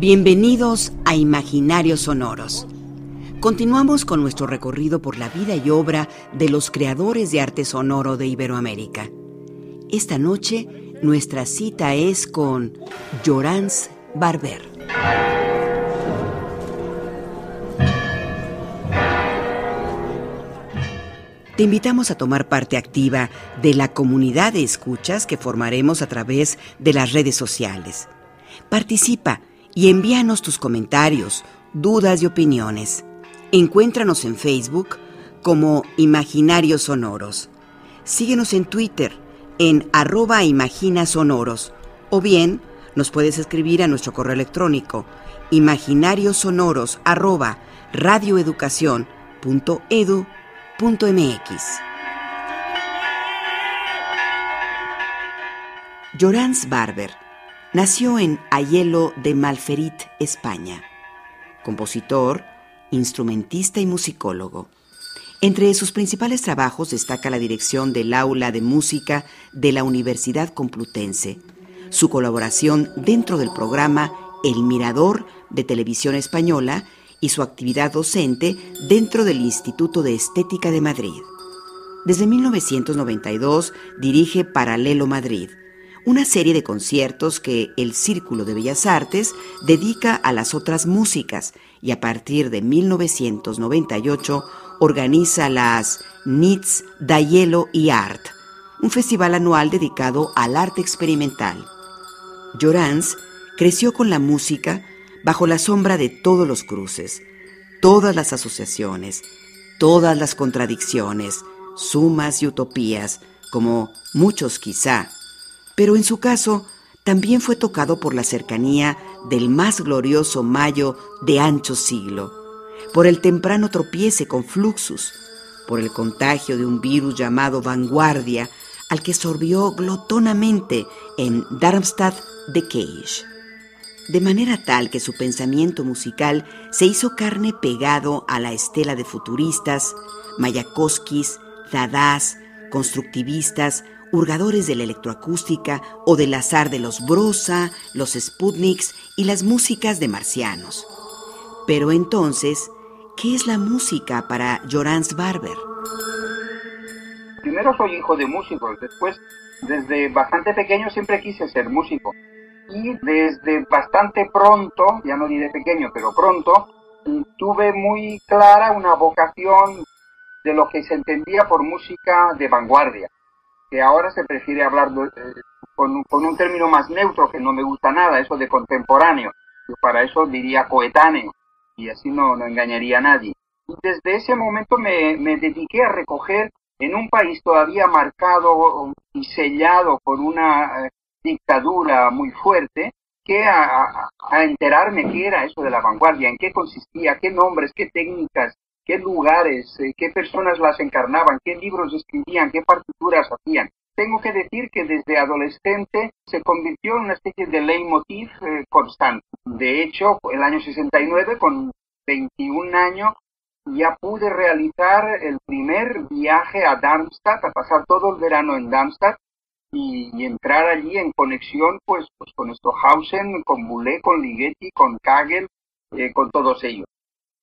Bienvenidos a Imaginarios Sonoros. Continuamos con nuestro recorrido por la vida y obra de los creadores de arte sonoro de Iberoamérica. Esta noche nuestra cita es con Llorans Barber. Te invitamos a tomar parte activa de la comunidad de escuchas que formaremos a través de las redes sociales. Participa y envíanos tus comentarios, dudas y opiniones. Encuéntranos en Facebook como Imaginarios Sonoros. Síguenos en Twitter en arroba imaginasonoros o bien nos puedes escribir a nuestro correo electrónico imaginariosonoros arroba radioeducación.edu.mx. Llorans Barber Nació en Ayelo de Malferit, España. Compositor, instrumentista y musicólogo. Entre sus principales trabajos destaca la dirección del aula de música de la Universidad Complutense, su colaboración dentro del programa El Mirador de Televisión Española y su actividad docente dentro del Instituto de Estética de Madrid. Desde 1992 dirige Paralelo Madrid, una serie de conciertos que el Círculo de Bellas Artes dedica a las otras músicas y a partir de 1998 organiza las Nits da Hielo y Art, un festival anual dedicado al arte experimental. Llorans creció con la música bajo la sombra de todos los cruces, todas las asociaciones, todas las contradicciones, sumas y utopías, como muchos quizá pero en su caso también fue tocado por la cercanía del más glorioso mayo de ancho siglo, por el temprano tropiece con Fluxus, por el contagio de un virus llamado vanguardia al que sorbió glotonamente en Darmstadt de Cage. De manera tal que su pensamiento musical se hizo carne pegado a la estela de futuristas, Mayakovskis, Dadás, constructivistas, hurgadores de la electroacústica o del azar de los Brosa, los Sputniks y las músicas de marcianos. Pero entonces, ¿qué es la música para Jorans Barber? Primero soy hijo de músicos, después desde bastante pequeño siempre quise ser músico. Y desde bastante pronto, ya no diré pequeño, pero pronto, tuve muy clara una vocación de lo que se entendía por música de vanguardia que ahora se prefiere hablar eh, con, un término más neutro que no me gusta nada, eso de contemporáneo. Yo para eso diría coetáneo y así no, no engañaría a nadie. Y desde ese momento me, dediqué a recoger en un país todavía marcado y sellado por una eh, dictadura muy fuerte, que a, a, enterarme qué era eso de la vanguardia, en qué consistía, qué nombres, qué técnicas, qué lugares, eh, qué personas las encarnaban, qué libros escribían, qué partituras hacían. Tengo que decir que desde adolescente se convirtió en una especie de leitmotiv eh, constante. De hecho, el año 69, con 21 años, ya pude realizar el primer viaje a Darmstadt, a pasar todo el verano en Darmstadt y, entrar allí en conexión pues, pues con Stohausen, con Boulez, con Ligeti, con Kagel, eh, con todos ellos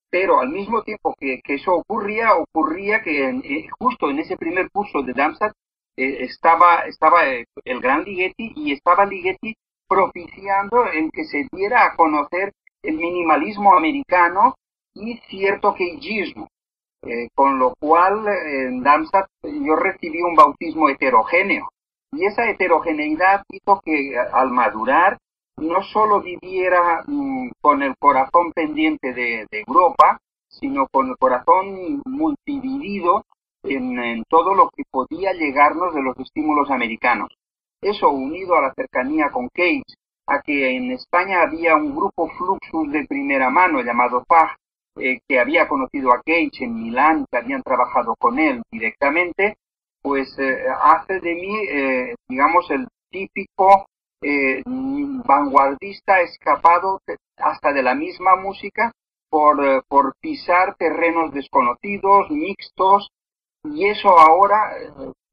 pero al mismo tiempo que, eso ocurría, ocurría que eh, justo en ese primer curso de Darmstadt eh, estaba, estaba eh, el gran Ligeti y estaba Ligeti propiciando el que se diera a conocer el minimalismo americano y cierto queijismo. con lo cual en Darmstadt yo recibí un bautismo heterogéneo y esa heterogeneidad hizo que al madurar no solo viviera mm, con el corazón pendiente de, Europa, sino con el corazón multidividido en, todo lo que podía llegarnos de los estímulos americanos. Eso unido a la cercanía con Cage, a que en España había un grupo Fluxus de primera mano llamado FAG, eh, que había conocido a Cage en Milán, que habían trabajado con él directamente, pues eh, hace de mí, eh, digamos, el típico vanguardista escapado hasta de la misma música por, por pisar terrenos desconocidos, mixtos, y eso ahora,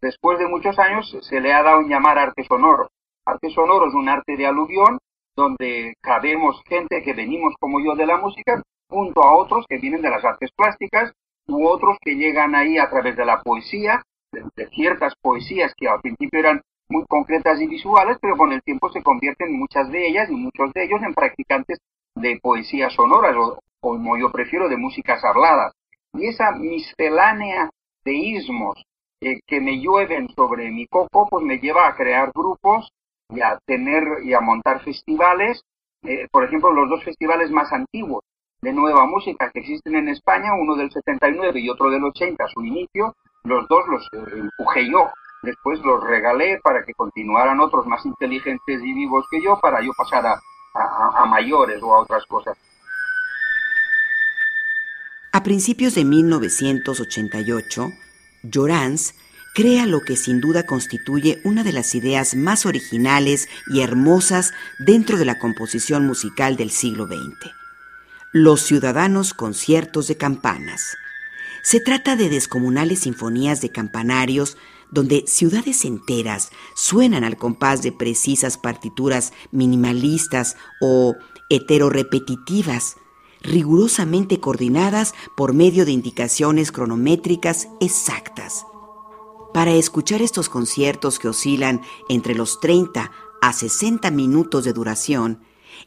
después de muchos años, se le ha dado en llamar arte sonoro. Arte sonoro es un arte de aluvión donde cabemos gente que venimos como yo de la música, junto a otros que vienen de las artes plásticas u otros que llegan ahí a través de la poesía, de, ciertas poesías que al principio eran muy concretas y visuales, pero con el tiempo se convierten muchas de ellas y muchos de ellos en practicantes de poesías sonoras o, como yo prefiero, de músicas habladas. Y esa miscelánea de ismos eh, que me llueven sobre mi coco, pues me lleva a crear grupos y a tener y a montar festivales, eh, por ejemplo, los dos festivales más antiguos de nueva música que existen en España, uno del 79 y otro del 80 a su inicio, los dos los eh, empujé yo. Después los regalé para que continuaran otros más inteligentes y vivos que yo, para yo pasar a, a mayores o a otras cosas. A principios de 1988, Llorans crea lo que sin duda constituye una de las ideas más originales y hermosas dentro de la composición musical del siglo XX. Los ciudadanos conciertos de campanas. Se trata de descomunales sinfonías de campanarios donde ciudades enteras suenan al compás de precisas partituras minimalistas o heterorepetitivas, rigurosamente coordinadas por medio de indicaciones cronométricas exactas. Para escuchar estos conciertos que oscilan entre los 30 a 60 minutos de duración,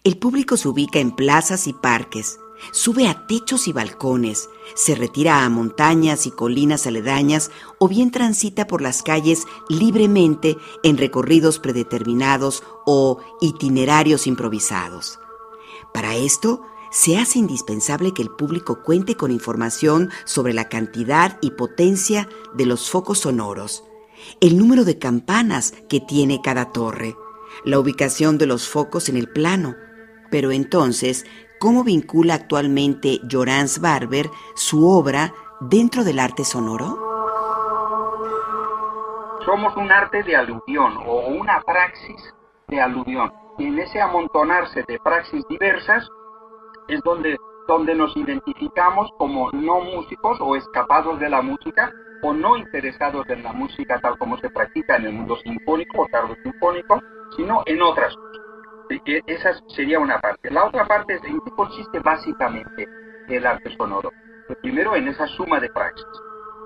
el público se ubica en plazas y parques, sube a techos y balcones, se retira a montañas y colinas aledañas o bien transita por las calles libremente en recorridos predeterminados o itinerarios improvisados. Para esto, se hace indispensable que el público cuente con información sobre la cantidad y potencia de los focos sonoros, el número de campanas que tiene cada torre, la ubicación de los focos en el plano. Pero entonces, ¿cómo vincula actualmente Jorans Barber su obra dentro del arte sonoro? Somos un arte de aluvión o una praxis de aluvión. Y en ese amontonarse de praxis diversas, es donde, donde nos identificamos como no músicos o escapados de la música o no interesados en la música tal como se practica en el mundo sinfónico o tardo sinfónico, sino en otras cosas. Esa sería una parte. La otra parte es en qué consiste básicamente el arte sonoro. primero en esa suma de praxis.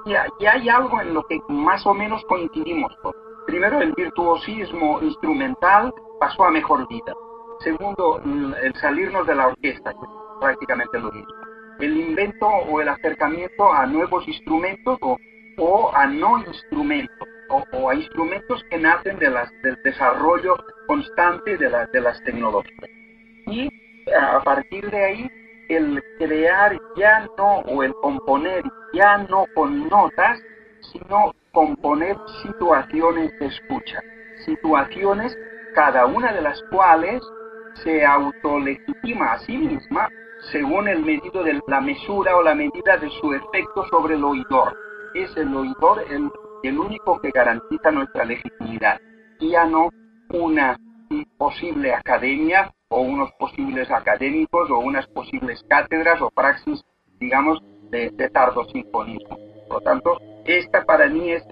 Y, hay algo en lo que más o menos coincidimos todos. Primero, el virtuosismo instrumental pasó a mejor vida. Segundo, el salirnos de la orquesta, prácticamente lo mismo. El invento o el acercamiento a nuevos instrumentos o, a no instrumentos, o, a instrumentos que nacen de las, del desarrollo constante de, de las tecnologías. Y a partir de ahí, el crear ya no, o el componer ya no con notas, sino componer situaciones de escucha. Situaciones, cada una de las cuales se autolegitima a sí misma según el medido de la mesura o la medida de su efecto sobre el oidor. Es el oidor el, el único que garantiza nuestra legitimidad y ya no una posible academia o unos posibles académicos o unas posibles cátedras o praxis, digamos, de, de tardo sinfonismo. Por lo tanto, esta para mí es,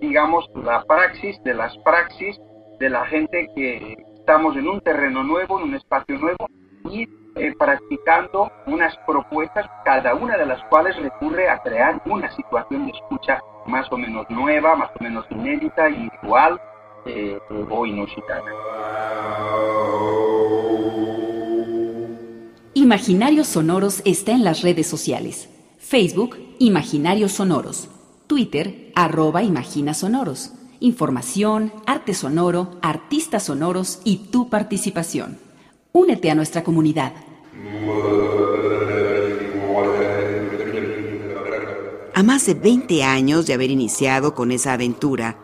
digamos, la praxis de las praxis de la gente que, estamos en un terreno nuevo, en un espacio nuevo y eh, practicando unas propuestas, cada una de las cuales recurre a crear una situación de escucha más o menos nueva, más o menos inédita, inusual eh, o inusitada. Imaginarios Sonoros está en las redes sociales. Facebook, Imaginarios Sonoros. Twitter, arroba Imagina Sonoros información, arte sonoro, artistas sonoros y tu participación. Únete a nuestra comunidad. A más de 20 años de haber iniciado con esa aventura,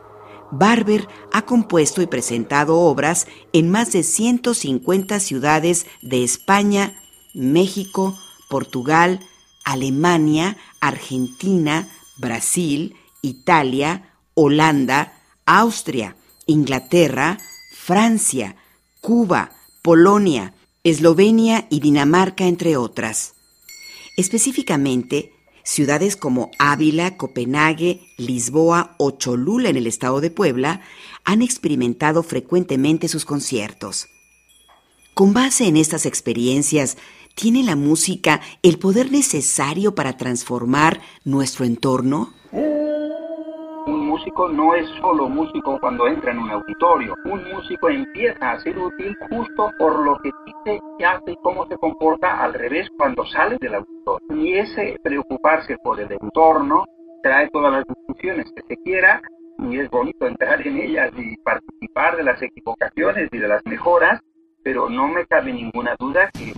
Barber ha compuesto y presentado obras en más de 150 ciudades de España, México, Portugal, Alemania, Argentina, Brasil, Italia, Holanda, Austria, Inglaterra, Francia, Cuba, Polonia, Eslovenia y Dinamarca, entre otras. Específicamente, ciudades como Ávila, Copenhague, Lisboa o Cholula en el estado de Puebla han experimentado frecuentemente sus conciertos. Con base en estas experiencias, ¿tiene la música el poder necesario para transformar nuestro entorno? No es solo músico cuando entra en un auditorio. Un músico empieza a ser útil justo por lo que dice, qué hace y cómo se comporta al revés cuando sale del auditorio. Y ese preocuparse por el entorno trae todas las discusiones que se quiera y es bonito entrar en ellas y participar de las equivocaciones y de las mejoras, pero no me cabe ninguna duda que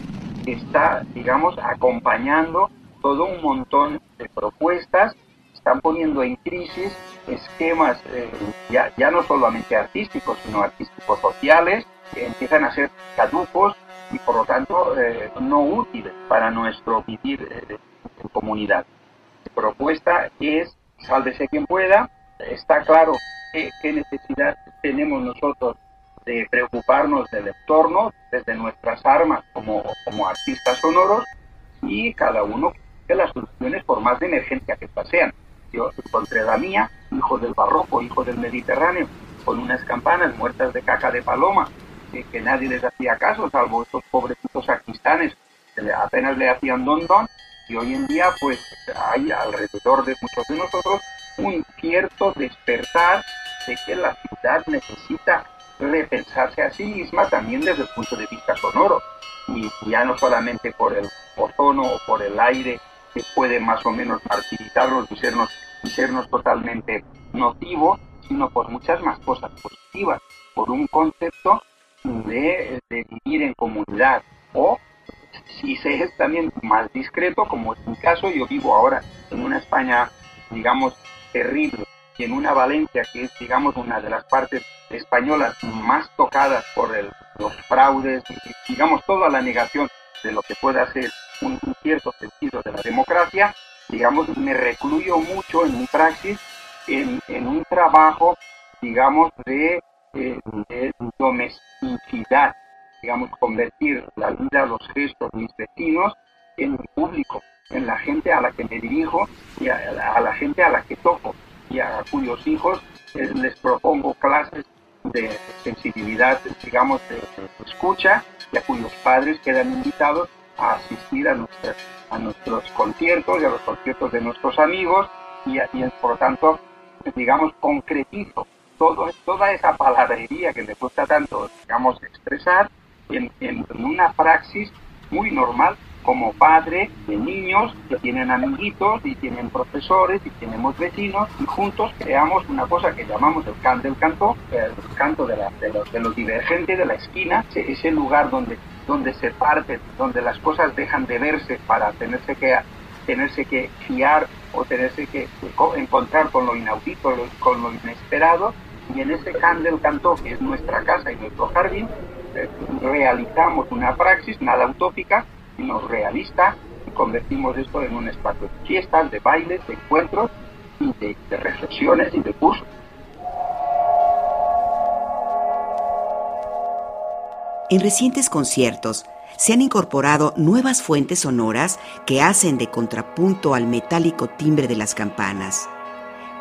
está, digamos, acompañando todo un montón de propuestas están poniendo en crisis esquemas eh, ya, ya no solamente artísticos, sino artísticos sociales, que empiezan a ser caducos y por lo tanto eh, no útiles para nuestro vivir eh, en comunidad. La propuesta es sálvese quien pueda, está claro qué, qué necesidad tenemos nosotros de preocuparnos del entorno desde nuestras armas como, como artistas sonoros y cada uno de las soluciones por más de emergencia que sean. La mía, hijo del barroco, hijo del Mediterráneo, con unas campanas muertas de caca de paloma, que, nadie les hacía caso, salvo estos pobrecitos sacristanes que apenas le hacían don don, y hoy en día pues hay alrededor de muchos de nosotros un cierto despertar de que la ciudad necesita repensarse a sí misma también desde el punto de vista sonoro, y ya no solamente por el ozono o por el aire que puede más o menos martirizarlos y sernos, y sernos totalmente nocivo, sino por muchas más cosas positivas, por un concepto de, vivir en comunidad. O si se es también más discreto, como es mi caso, yo vivo ahora en una España, digamos, terrible, y en una Valencia que es, digamos, una de las partes españolas más tocadas por el, los fraudes, digamos, toda la negación de lo que pueda ser un, cierto sentido de la democracia, digamos, me recluyo mucho en mi praxis en, en un trabajo, digamos, de, eh, de, domesticidad, digamos, convertir la vida, los gestos de mis vecinos en mi público, en la gente a la que me dirijo y a, la, gente a la que toco y a cuyos hijos eh, les propongo clases de sensibilidad, digamos, de, escucha y a cuyos padres quedan invitados a asistir a, nuestros conciertos y a los conciertos de nuestros amigos y, y por lo tanto, digamos, concretizo toda esa palabrería que le cuesta tanto, digamos, expresar en, una praxis muy normal como padre de niños que tienen amiguitos y tienen profesores y tenemos vecinos y juntos creamos una cosa que llamamos el can del canto, el canto de, la, de, de los divergentes de la esquina, ese lugar donde, donde se parten, donde las cosas dejan de verse para tenerse que, tenerse que fiar o tenerse que encontrar con lo inaudito, con lo inesperado, y en ese can del canto, que es nuestra casa y nuestro jardín, eh, realizamos una praxis, nada utópica, sino realista, y convertimos esto en un espacio de fiestas, de bailes, de encuentros, y de, de reflexiones y de cursos. En recientes conciertos se han incorporado nuevas fuentes sonoras que hacen de contrapunto al metálico timbre de las campanas.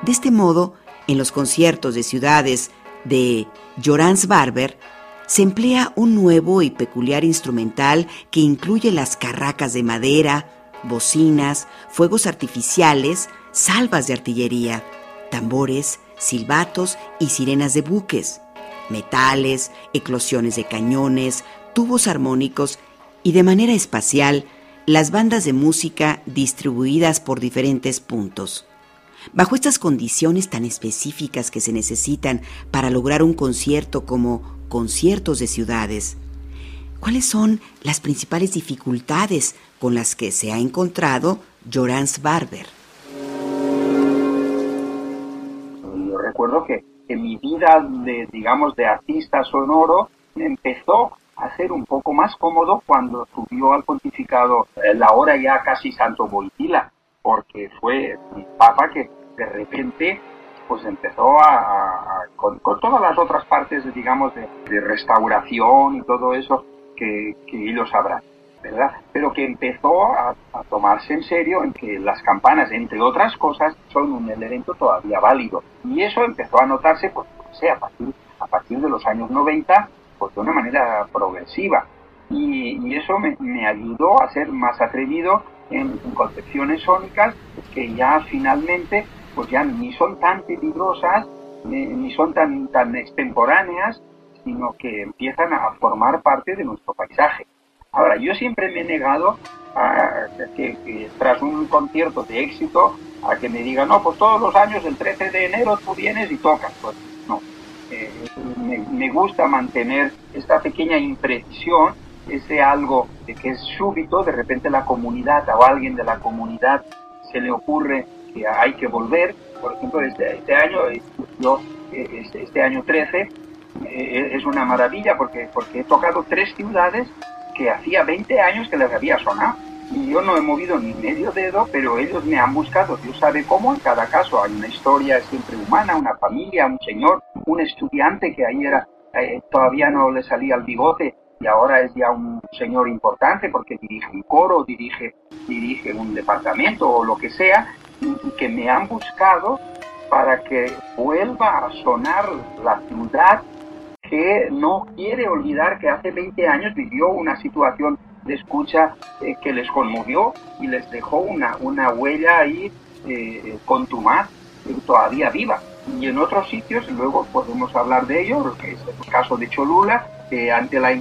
De este modo, en los conciertos de ciudades de Jorans Barber, se emplea un nuevo y peculiar instrumental que incluye las carracas de madera, bocinas, fuegos artificiales, salvas de artillería, tambores, silbatos y sirenas de buques, metales, eclosiones de cañones, tubos armónicos y de manera espacial las bandas de música distribuidas por diferentes puntos. Bajo estas condiciones tan específicas que se necesitan para lograr un concierto como conciertos de ciudades, ¿cuáles son las principales dificultades con las que se ha encontrado Jorans Barber? Yo recuerdo que, en mi vida de, digamos, de artista sonoro empezó a ser un poco más cómodo cuando subió al pontificado la hora ya casi Santo Boitila, porque fue un papa que de repente pues empezó a, con, todas las otras partes, digamos, de, restauración y todo eso que, que, ellos sabrán, ¿verdad? Pero que empezó a, tomarse en serio en que las campanas, entre otras cosas, son un elemento todavía válido. Y eso empezó a notarse, pues, a partir, a partir de los años 90, pues de una manera progresiva. Y, eso me, me, ayudó a ser más atrevido en, en concepciones sónicas que ya finalmente pues ya ni son tan peligrosas, ni, son tan, tan extemporáneas, sino que empiezan a formar parte de nuestro paisaje. Ahora, yo siempre me he negado a que, tras un concierto de éxito, a que me digan, no, pues todos los años, el 13 de enero, tú vienes y tocas. Pues no. Eh, me, gusta mantener esta pequeña imprecisión, ese algo de que es súbito, de repente la comunidad o alguien de la comunidad se le ocurre que hay que volver. Por ejemplo, este, este año, eh, yo, eh, este, este, año 13, eh, es una maravilla porque, porque he tocado tres ciudades que hacía 20 años que les había sonado. Y yo no he movido ni medio dedo, pero ellos me han buscado, Dios sabe cómo, en cada caso hay una historia siempre humana, una familia, un señor, un estudiante que ahí era, todavía no le salía el bigote y ahora es ya un señor importante porque dirige un coro, dirige, dirige un departamento o lo que sea, y que me han buscado para que vuelva a sonar la ciudad que no quiere olvidar que hace 20 años vivió una situación de escucha eh, que les conmovió y les dejó una, una huella ahí eh, contumaz, todavía viva. Y en otros sitios, luego podemos hablar de ello, que es el caso de Cholula, ante la,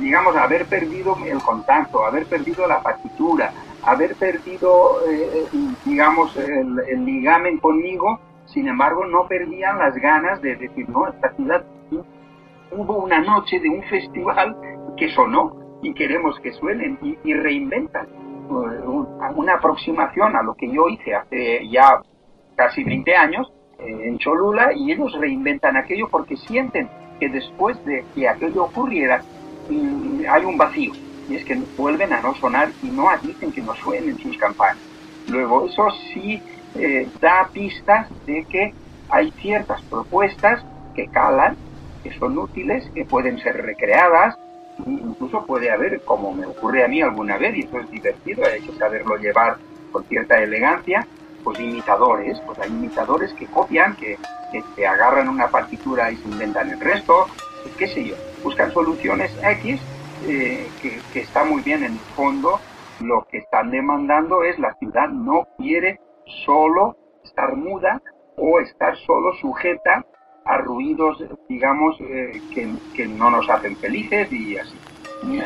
digamos, haber perdido el contacto, haber perdido la partitura, haber perdido, eh, digamos, el, ligamen conmigo, sin embargo, no perdían las ganas de decir, no, esta ciudad hubo una noche de un festival que sonó y queremos que suenen y, reinventan una aproximación a lo que yo hice hace ya casi 20 años eh, en Cholula y ellos reinventan aquello porque sienten que después de que aquello ocurriera mm, hay un vacío y es que vuelven a no sonar y no admiten que no suenen sus campanas. Luego, eso sí eh, da pistas de que hay ciertas propuestas que calan, que son útiles, que pueden ser recreadas, incluso puede haber, como me ocurre a mí alguna vez, y eso es divertido, hay que saberlo llevar con cierta elegancia, pues imitadores, pues hay imitadores que copian, que, que, agarran una partitura y se inventan el resto, qué sé yo, buscan soluciones X eh, que, está muy bien en el fondo, lo que están demandando es la ciudad no quiere solo estar muda o estar solo sujeta a ruidos, digamos, eh, que, no nos hacen felices y así.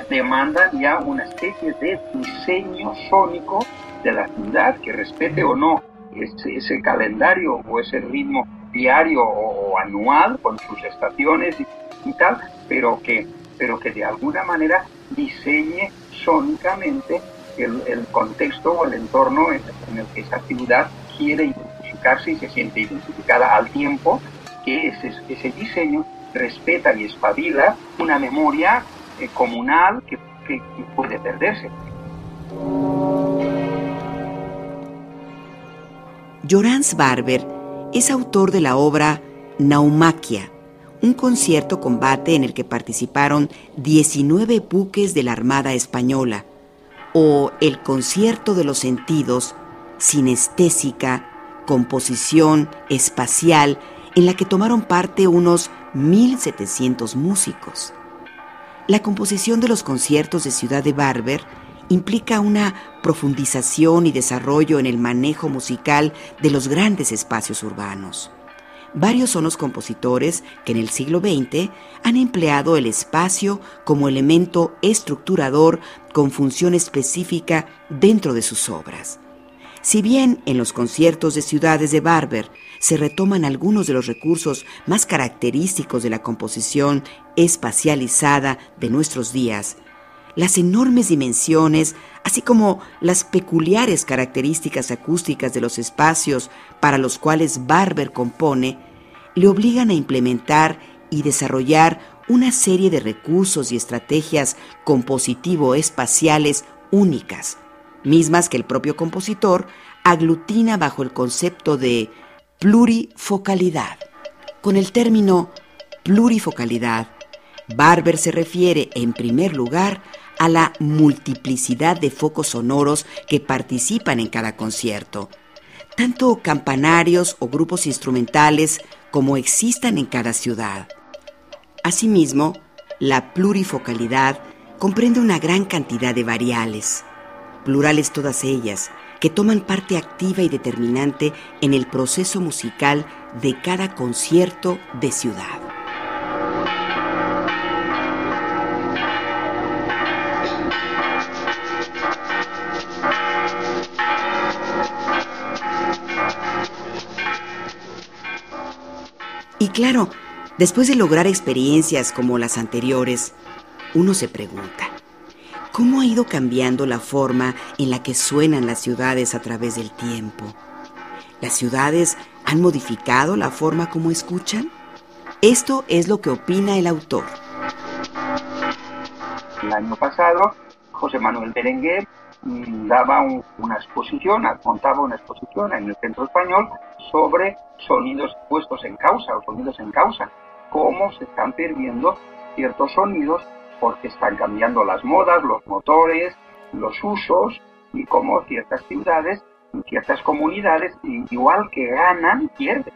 Demandan ya una especie de diseño sónico de la ciudad que respete o no ese, ese calendario o ese ritmo diario o anual con sus estaciones y tal, pero que pero que de alguna manera diseñe sónicamente el, contexto o el entorno en, el que esa ciudad quiere identificarse y se siente identificada al tiempo que ese, ese diseño respeta y espabila una memoria eh, comunal que, que, puede perderse. Jorans Barber es autor de la obra Naumaquia, un concierto combate en el que participaron 19 buques de la Armada Española, o el concierto de los sentidos, sinestésica, composición espacial, en la que tomaron parte unos 1.700 músicos. La composición de los conciertos de Ciudad de Barber implica una profundización y desarrollo en el manejo musical de los grandes espacios urbanos. Varios son los compositores que en el siglo XX han empleado el espacio como elemento estructurador con función específica dentro de sus obras. Si bien en los conciertos de ciudades de Barber se retoman algunos de los recursos más característicos de la composición espacializada de nuestros días, las enormes dimensiones, así como las peculiares características acústicas de los espacios para los cuales Barber compone, le obligan a implementar y desarrollar una serie de recursos y estrategias compositivo-espaciales únicas, mismas que el propio compositor aglutina bajo el concepto de plurifocalidad. Con el término plurifocalidad, Barber se refiere, en primer lugar, a la multiplicidad de focos sonoros que participan en cada concierto, tanto campanarios o grupos instrumentales como existan en cada ciudad. Asimismo, la plurifocalidad comprende una gran cantidad de variables, plurales todas ellas, que toman parte activa y determinante en el proceso musical de cada concierto de ciudad. Y claro, después de lograr experiencias como las anteriores, uno se pregunta, ¿cómo ha ido cambiando la forma en la que suenan las ciudades a través del tiempo? ¿Las ciudades han modificado la forma como escuchan? Esto es lo que opina el autor. El año pasado, José Manuel Berenguer mm, daba una exposición, contaba una exposición en el Centro Español sobre sonidos puestos en causa o sonidos en causa, cómo se están perdiendo ciertos sonidos porque están cambiando las modas, los motores, los usos y cómo ciertas ciudades ciertas comunidades, igual que ganan, pierden.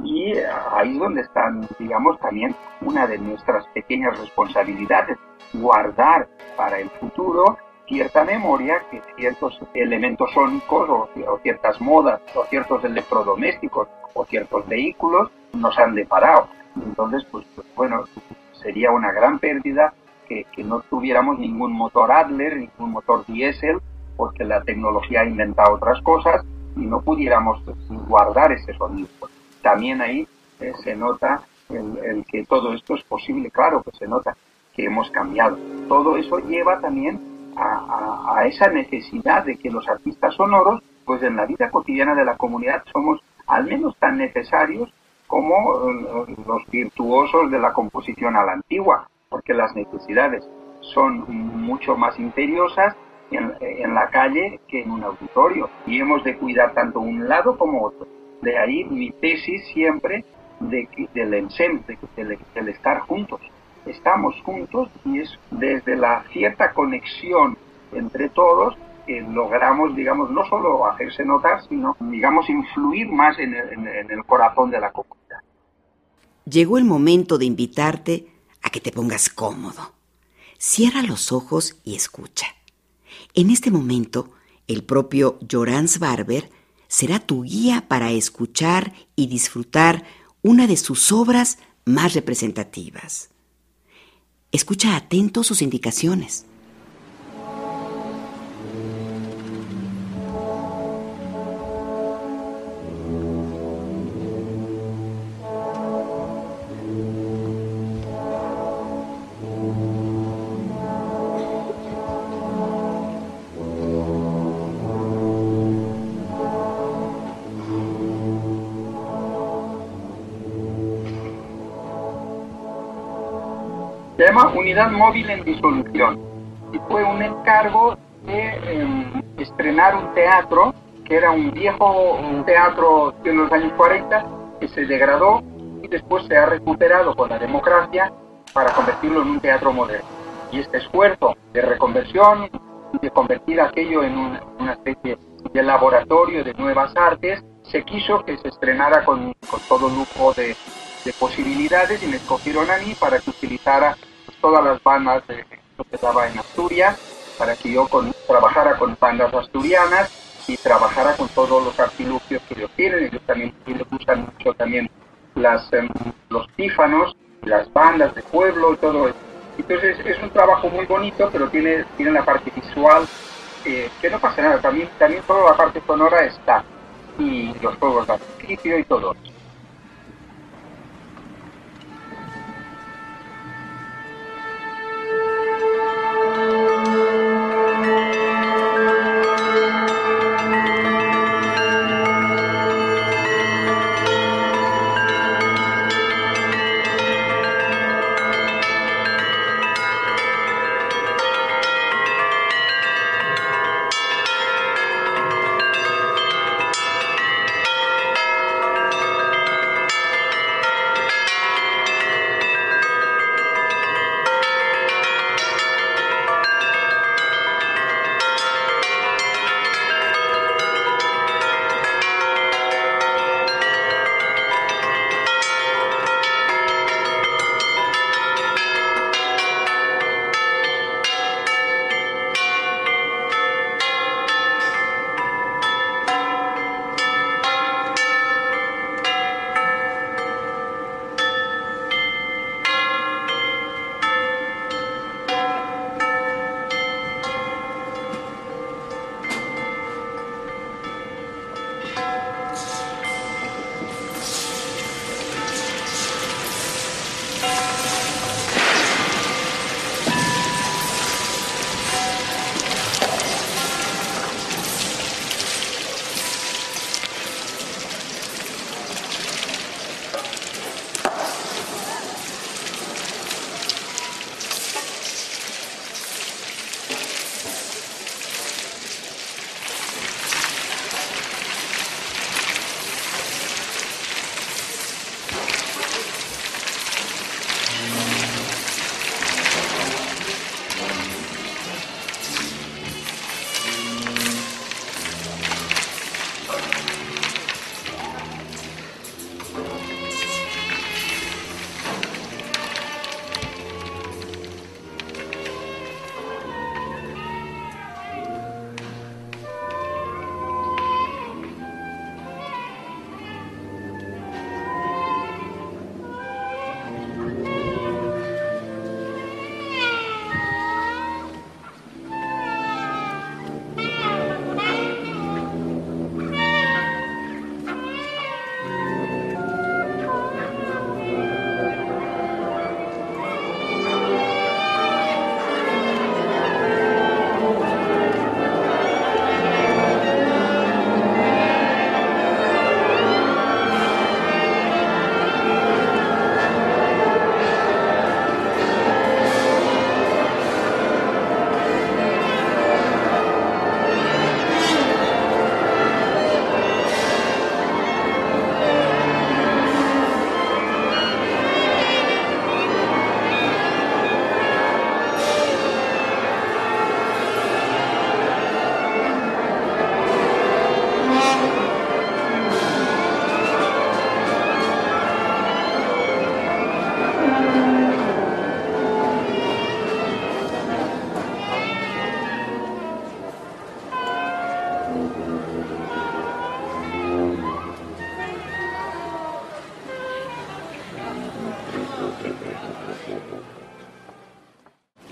Y ahí es donde están, digamos, también una de nuestras pequeñas responsabilidades, guardar para el futuro cierta memoria que ciertos elementos sónicos o, ciertas modas o ciertos electrodomésticos o ciertos vehículos nos han deparado. Entonces, pues, pues bueno, sería una gran pérdida que, no tuviéramos ningún motor Adler, ningún motor diésel, porque la tecnología ha inventado otras cosas y no pudiéramos guardar ese sonido. También ahí eh, se nota el que todo esto es posible, claro que se nota que hemos cambiado. Todo eso lleva también a, esa necesidad de que los artistas sonoros, pues en la vida cotidiana de la comunidad somos al menos tan necesarios como eh, los virtuosos de la composición a la antigua, porque las necesidades son mucho más imperiosas en, la calle que en un auditorio y hemos de cuidar tanto un lado como otro. De ahí mi tesis siempre de, del ensemble, del estar juntos estamos juntos y es desde la cierta conexión entre todos que logramos, digamos, no solo hacerse notar, sino, digamos, influir más en el, corazón de la comunidad. Llegó el momento de invitarte a que te pongas cómodo. Cierra los ojos y escucha. En este momento, el propio Jorans Barber será tu guía para escuchar y disfrutar una de sus obras más representativas. Escucha atento sus indicaciones. Unidad Móvil en Disolución y fue un encargo de em, estrenar un teatro que era un viejo teatro de los años 40 que se degradó y después se ha recuperado con la democracia para convertirlo en un teatro moderno. Y este esfuerzo de reconversión, de convertir aquello en una, especie de laboratorio de nuevas artes, se quiso que se estrenara con, con todo lujo de, de posibilidades y me escogieron a mí para que utilizara todas las bandas de, que estaba en Asturias, para que yo con, trabajara con bandas asturianas y trabajara con todos los artilugios que ellos tienen. Ellos también les gustan mucho también las, em, los pífanos, las bandas de pueblo y todo eso. Entonces es un trabajo muy bonito, pero tiene, tiene la parte visual, eh, que no pasa nada, también, también toda la parte sonora está, y los juegos de artificio y todo eso.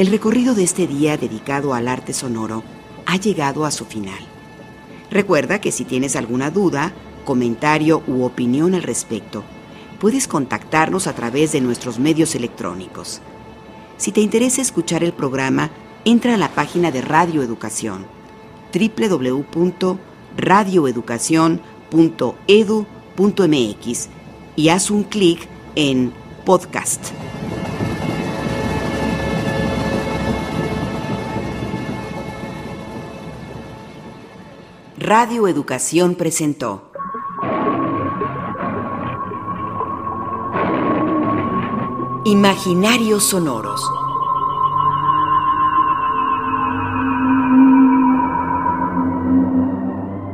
El recorrido de este día dedicado al arte sonoro ha llegado a su final. Recuerda que si tienes alguna duda, comentario u opinión al respecto, puedes contactarnos a través de nuestros medios electrónicos. Si te interesa escuchar el programa, entra a la página de Radio Educación www.radioeducacion.edu.mx y haz un clic en Podcast. Radio Educación presentó Imaginarios Sonoros.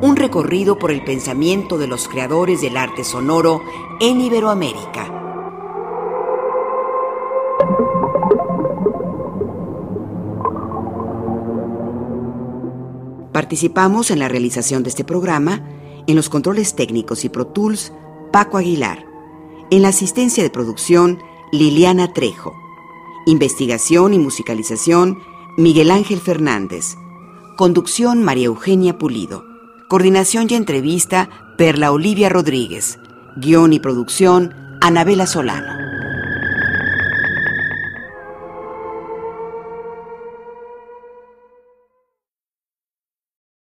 Un recorrido por el pensamiento de los creadores del arte sonoro en Iberoamérica. Participamos en la realización de este programa en los controles técnicos y Pro Tools Paco Aguilar, en la asistencia de producción Liliana Trejo, investigación y musicalización Miguel Ángel Fernández, conducción María Eugenia Pulido, coordinación y entrevista Perla Olivia Rodríguez, guion y producción Anabela Solano.